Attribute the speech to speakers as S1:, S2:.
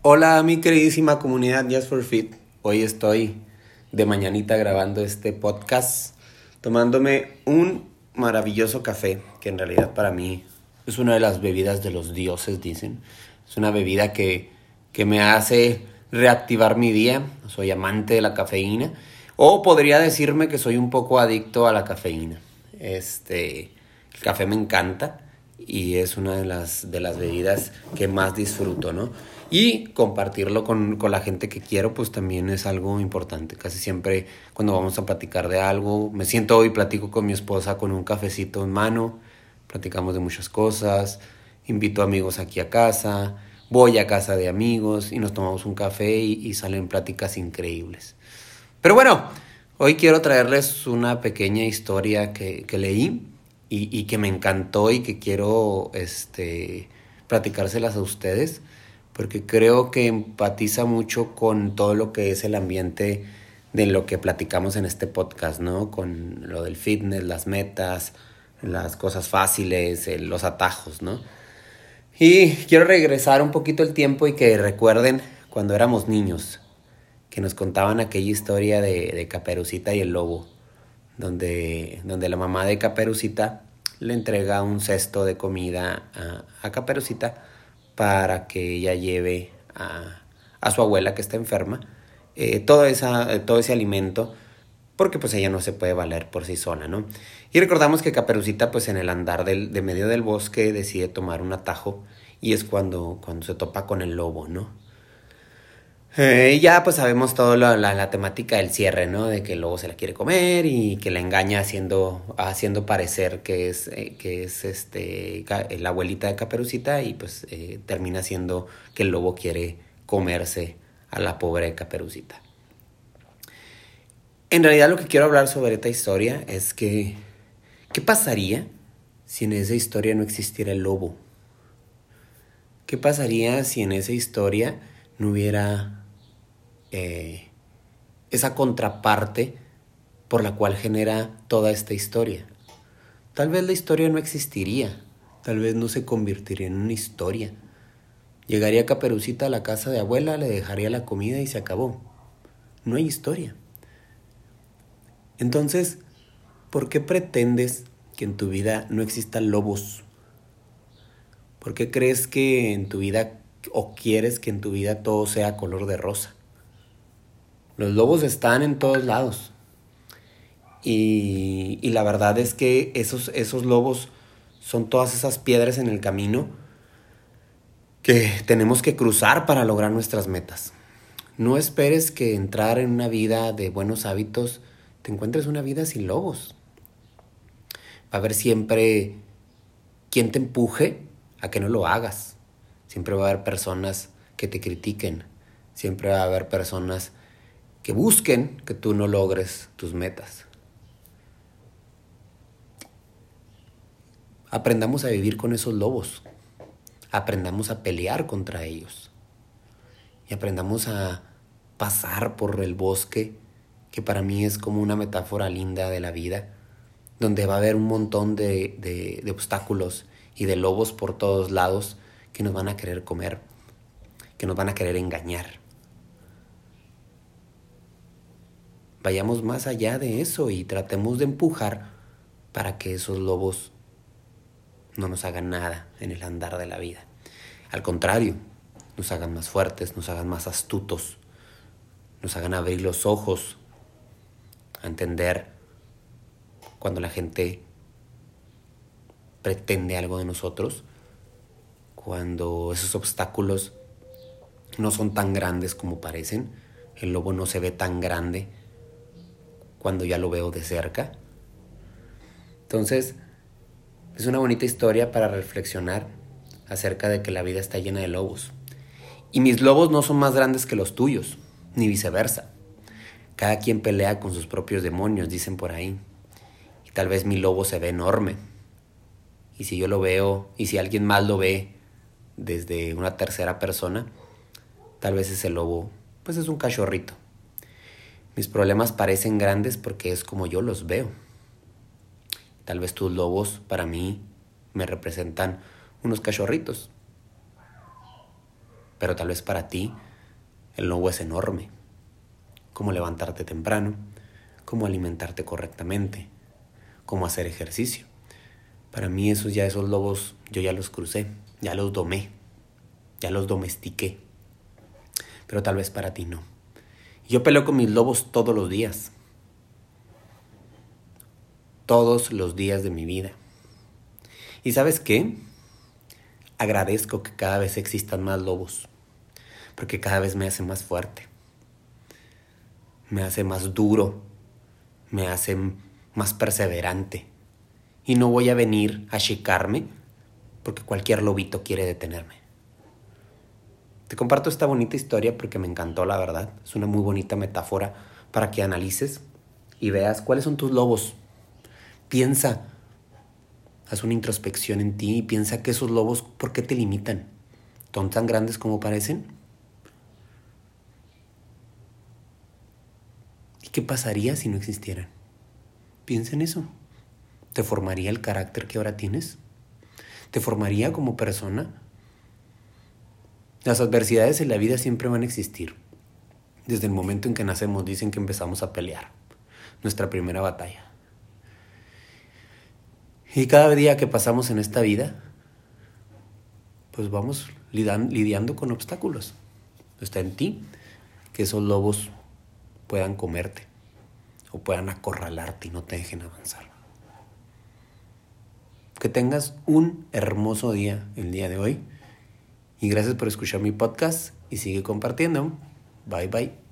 S1: Hola mi queridísima comunidad Just for Fit. Hoy estoy de mañanita grabando este podcast tomándome un maravilloso café que en realidad para mí es una de las bebidas de los dioses, dicen. Es una bebida que, que me hace reactivar mi día. Soy amante de la cafeína. O podría decirme que soy un poco adicto a la cafeína. Este, el café me encanta y es una de las, de las bebidas que más disfruto, ¿no? Y compartirlo con, con, la gente que quiero, pues también es algo importante. Casi siempre cuando vamos a platicar de algo, me siento y platico con mi esposa con un cafecito en mano, platicamos de muchas cosas, invito amigos aquí a casa, voy a casa de amigos y nos tomamos un café y, y salen pláticas increíbles. Pero bueno, hoy quiero traerles una pequeña historia que, que leí y, que me encantó y que quiero este, platicárselas a ustedes porque creo que empatiza mucho con todo lo que es el ambiente de lo que platicamos en este podcast, ¿no? Con lo del fitness, las metas, las cosas fáciles, los atajos, ¿no? Y quiero regresar un poquito el tiempo y que recuerden cuando éramos niños, que nos contaban aquella historia de, de Caperucita y el lobo, donde, donde la mamá de Caperucita le entrega un cesto de comida a, a Caperucita para que ella lleve a, a su abuela que está enferma eh, todo, esa, todo ese alimento porque pues ella no se puede valer por sí sola, ¿no? Y recordamos que Caperucita pues en el andar del, de medio del bosque decide tomar un atajo y es cuando, cuando se topa con el lobo, ¿no? Eh, ya pues sabemos toda la, la, la, temática del cierre, ¿no? De que el lobo se la quiere comer y que la engaña haciendo, haciendo parecer que es, eh, que es este, la abuelita de Caperucita y pues eh, termina siendo que el lobo quiere comerse a la pobre Caperucita. En realidad lo que quiero hablar sobre esta historia es que, ¿qué pasaría si en esa historia no existiera el lobo? ¿Qué pasaría si en esa historia no hubiera eh, esa contraparte por la cual genera toda esta historia. Tal vez la historia no existiría, tal vez no se convertiría en una historia. Llegaría Caperucita a la casa de abuela, le dejaría la comida y se acabó. No hay historia. Entonces, ¿por qué pretendes que en tu vida no existan lobos? ¿Por qué crees que en tu vida o quieres que en tu vida todo sea color de rosa? Los lobos están en todos lados. Y, y, la verdad es que esos, esos lobos son todas esas piedras en el camino que tenemos que cruzar para lograr nuestras metas. No esperes que entrar en una vida de buenos hábitos te encuentres una vida sin lobos. Va a haber siempre quien te empuje a que no lo hagas. Siempre va a haber personas que te critiquen. Siempre va a haber personas que busquen que tú no logres tus metas. Aprendamos a vivir con esos lobos. Aprendamos a pelear contra ellos. Y aprendamos a pasar por el bosque, que para mí es como una metáfora linda de la vida, donde va a haber un montón de, obstáculos y de lobos por todos lados que nos van a querer comer, que nos van a querer engañar. Vayamos más allá de eso y tratemos de empujar para que esos lobos no nos hagan nada en el andar de la vida. Al contrario, nos hagan más fuertes, nos hagan más astutos, nos hagan abrir los ojos a entender cuando la gente pretende algo de nosotros, cuando esos obstáculos no son tan grandes como parecen, el lobo no se ve tan grande cuando ya lo veo de cerca. Entonces, es una bonita historia para reflexionar acerca de que la vida está llena de lobos. Y mis lobos no son más grandes que los tuyos, ni viceversa. Cada quien pelea con sus propios demonios, dicen por ahí. Y tal vez mi lobo se ve enorme. Y si yo lo veo, y si alguien más lo ve desde una tercera persona, tal vez ese lobo, pues es un cachorrito. Mis problemas parecen grandes porque es como yo los veo. Tal vez tus lobos para mí me representan unos cachorritos. Pero tal vez para ti el lobo es enorme. Cómo levantarte temprano, cómo alimentarte correctamente, cómo hacer ejercicio. Para mí esos ya esos lobos yo ya los crucé, ya los domé, ya los domestiqué. Pero tal vez para ti no. Yo peleo con mis lobos todos los días. Todos los días de mi vida. ¿Y sabes qué? Agradezco que cada vez existan más lobos, porque cada vez me hace más fuerte, me hace más duro, me hace más perseverante. Y no voy a venir a checarme porque cualquier lobito quiere detenerme. Te comparto esta bonita historia porque me encantó, la verdad. Es una muy bonita metáfora para que analices y veas cuáles son tus lobos. Piensa, haz una introspección en ti y piensa que esos lobos, ¿por qué te limitan? ¿Son tan grandes como parecen? ¿Y qué pasaría si no existieran? Piensa en eso. ¿Te formaría el carácter que ahora tienes? ¿Te formaría como persona? Las adversidades en la vida siempre van a existir. Desde el momento en que nacemos dicen que empezamos a pelear. Nuestra primera batalla. Y cada día que pasamos en esta vida, pues vamos lidiando con obstáculos. Está en ti que esos lobos puedan comerte o puedan acorralarte y no te dejen avanzar. Que tengas un hermoso día el día de hoy y gracias por escuchar mi podcast y sigue compartiendo. Bye bye.